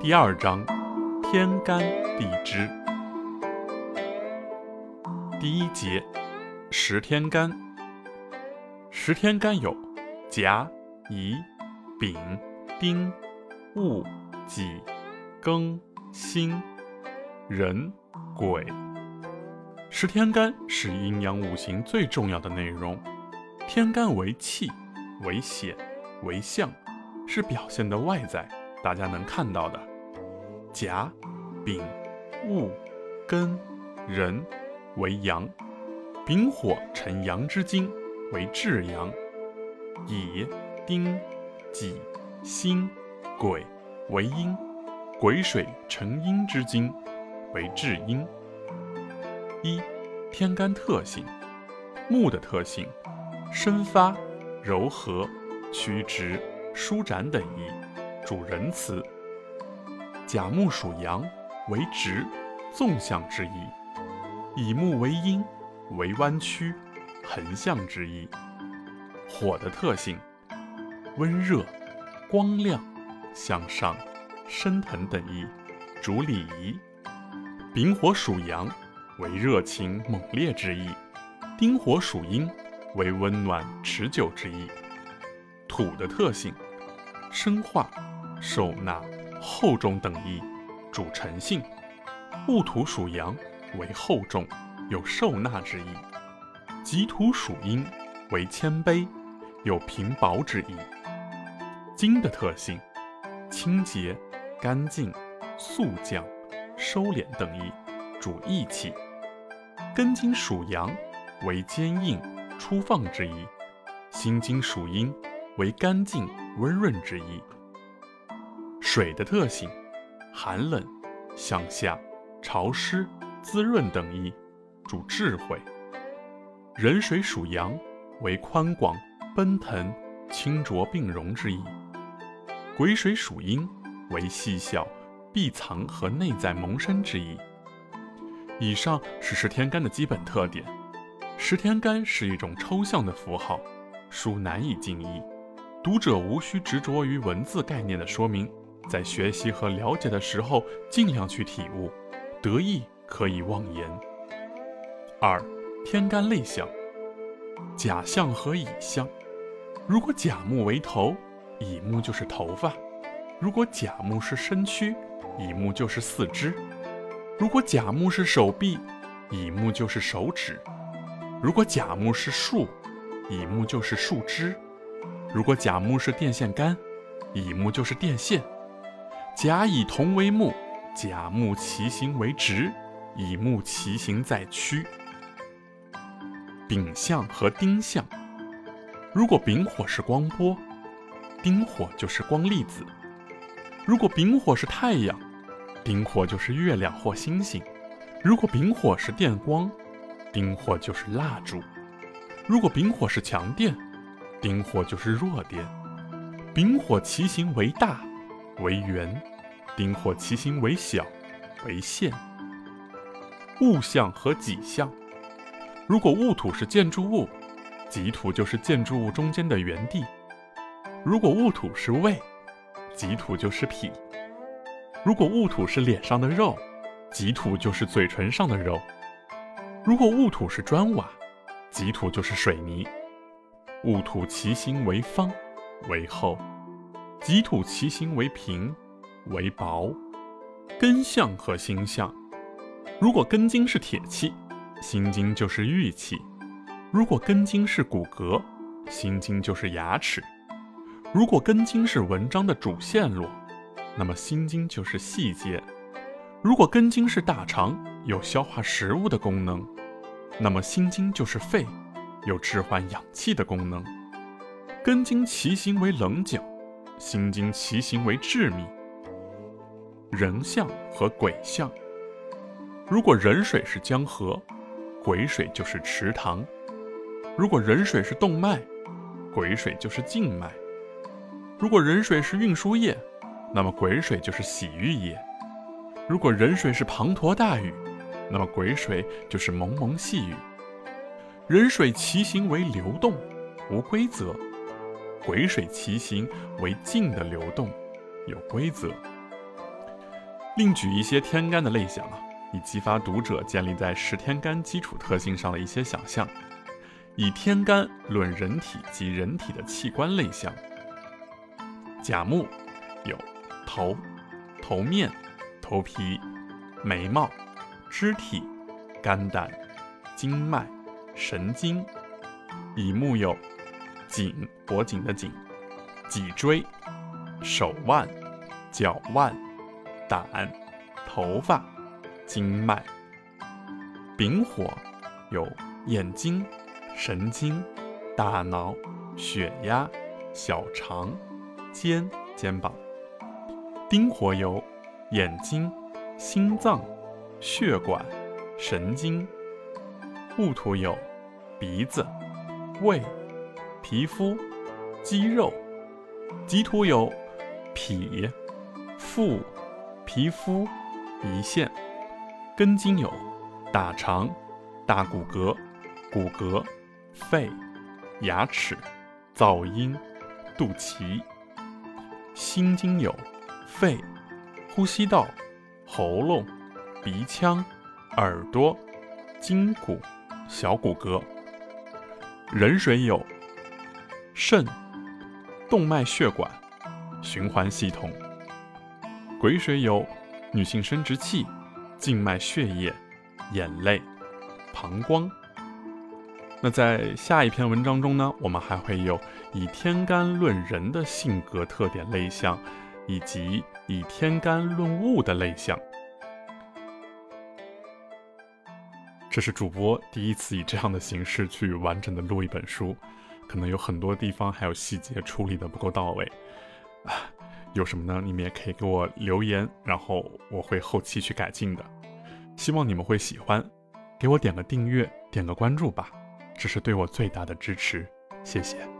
第二章：天干地支。第一节：十天干。十天干有甲、乙、丙、丁、戊、己、庚、辛、壬、癸。十天干是阴阳五行最重要的内容。天干为气，为显，为象，是表现的外在，大家能看到的。甲、丙、戊、庚、壬为阳，丙火成阳之精，为至阳；乙、丁、己、辛、癸为阴，癸水成阴之精，为至阴。一、天干特性：木的特性。生发、柔和、曲直、舒展等意，主仁慈。甲木属阳，为直、纵向之意；乙木为阴，为弯曲、横向之意。火的特性：温热、光亮、向上、升腾等意，主礼仪。丙火属阳，为热情猛烈之意；丁火属阴。为温暖持久之意。土的特性：生化、受纳、厚重等意，主诚信。戊土属阳，为厚重，有受纳之意。己土属阴，为谦卑，有平薄之意。金的特性：清洁、干净、肃降、收敛等意，主义气。根金属阳，为坚硬。粗放之意，心经属阴，为干净温润之意。水的特性，寒冷、向下、潮湿、滋润等意，主智慧。壬水属阳，为宽广、奔腾、清浊并容之意。癸水属阴，为细小、闭藏和内在萌生之意。以上是十天干的基本特点。十天干是一种抽象的符号，书难以尽意，读者无需执着于文字概念的说明，在学习和了解的时候尽量去体悟，得意可以忘言。二、天干类象，甲象和乙象。如果甲木为头，乙木就是头发；如果甲木是身躯，乙木就是四肢；如果甲木是手臂，乙木就是手指。如果甲木是树，乙木就是树枝；如果甲木是电线杆，乙木就是电线。甲乙同为木，甲木其形为直，乙木其形在曲。丙相和丁相，如果丙火是光波，丁火就是光粒子；如果丙火是太阳，丁火就是月亮或星星；如果丙火是电光。丁火就是蜡烛，如果丙火是强电，丁火就是弱电。丙火其形为大，为圆；丁火其形为小，为线。戊象和己象，如果戊土是建筑物，己土就是建筑物中间的原地；如果戊土是胃，己土就是脾；如果戊土是脸上的肉，己土就是嘴唇上的肉。如果戊土是砖瓦，己土就是水泥。戊土其形为方，为厚；己土其形为平，为薄。根相和心相，如果根茎是铁器，心经就是玉器；如果根茎是骨骼，心经就是牙齿；如果根茎是文章的主线路，那么心经就是细节；如果根茎是大肠，有消化食物的功能。那么心经就是肺，有置换氧气的功能。根经其形为棱角，心经其形为致密。人相和鬼相，如果人水是江河，癸水就是池塘；如果人水是动脉，癸水就是静脉；如果人水是运输液，那么癸水就是洗浴液；如果人水是滂沱大雨。那么癸水就是蒙蒙细雨，人水其行为流动，无规则；癸水其形为静的流动，有规则。另举一些天干的类象啊，以激发读者建立在十天干基础特性上的一些想象。以天干论人体及人体的器官类象。甲木有头、头面、头皮、眉毛、肢体、肝胆、经脉、神经；乙木有颈、脖颈的颈、脊椎、手腕、脚腕、胆、头发、经脉；丙火有眼睛。神经、大脑、血压、小肠、肩、肩膀。丁火有眼睛、心脏、血管、神经。戊土有鼻子、胃、皮肤、肌肉。棘突有脾、腹、皮肤、胰腺。根茎有大肠、大骨骼、骨骼。肺、牙齿、噪音、肚脐、心经有肺、呼吸道、喉咙、鼻腔、耳朵、筋骨、小骨骼。壬水有肾、动脉血管、循环系统。癸水有女性生殖器、静脉血液、眼泪、膀胱。那在下一篇文章中呢，我们还会有以天干论人的性格特点类象，以及以天干论物的类象。这是主播第一次以这样的形式去完整的录一本书，可能有很多地方还有细节处理的不够到位啊。有什么呢？你们也可以给我留言，然后我会后期去改进的。希望你们会喜欢，给我点个订阅，点个关注吧。这是对我最大的支持，谢谢。